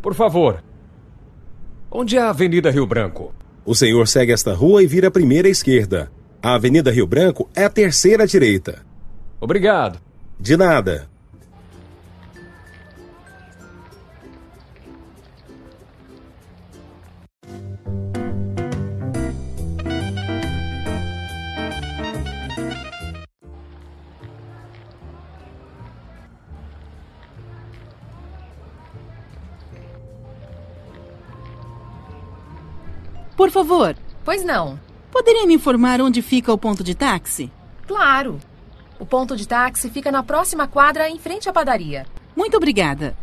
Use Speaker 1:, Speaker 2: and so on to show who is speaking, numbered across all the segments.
Speaker 1: Por favor. Onde é a Avenida Rio Branco?
Speaker 2: O senhor segue esta rua e vira a primeira esquerda. A Avenida Rio Branco é a terceira direita.
Speaker 1: Obrigado.
Speaker 2: De nada.
Speaker 3: Por favor,
Speaker 4: Pois não.
Speaker 3: poderia me informar onde fica o ponto de táxi?
Speaker 4: Claro. O ponto de táxi fica na próxima quadra em frente à padaria.
Speaker 3: Muito obrigada.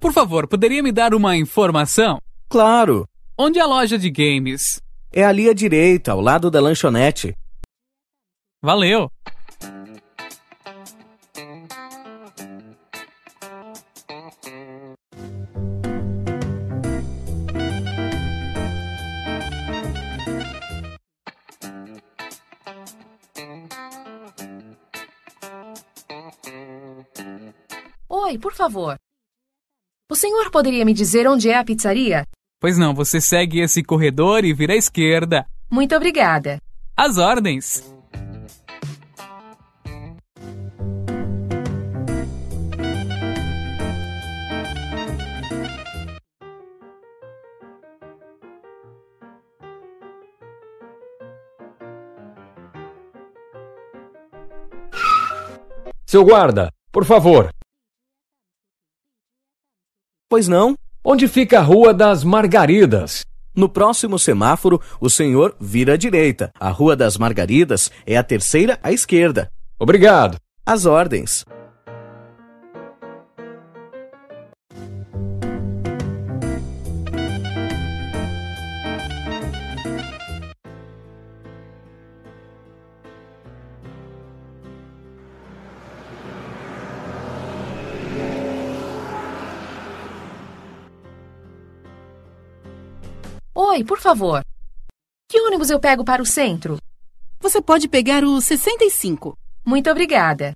Speaker 5: Por favor, poderia me dar uma informação?
Speaker 6: Claro.
Speaker 5: Onde é a loja de games?
Speaker 6: É ali à direita, ao lado da lanchonete.
Speaker 5: Valeu!
Speaker 4: Oi, por favor. O senhor poderia me dizer onde é a pizzaria?
Speaker 5: Pois não, você segue esse corredor e vira à esquerda.
Speaker 4: Muito obrigada.
Speaker 5: As ordens.
Speaker 1: Seu guarda, por favor.
Speaker 6: Pois não?
Speaker 1: Onde fica a Rua das Margaridas?
Speaker 6: No próximo semáforo, o senhor vira à direita. A Rua das Margaridas é a terceira à esquerda.
Speaker 1: Obrigado.
Speaker 6: As ordens.
Speaker 4: Oi, por favor. Que ônibus eu pego para o centro?
Speaker 3: Você pode pegar o 65.
Speaker 4: Muito obrigada.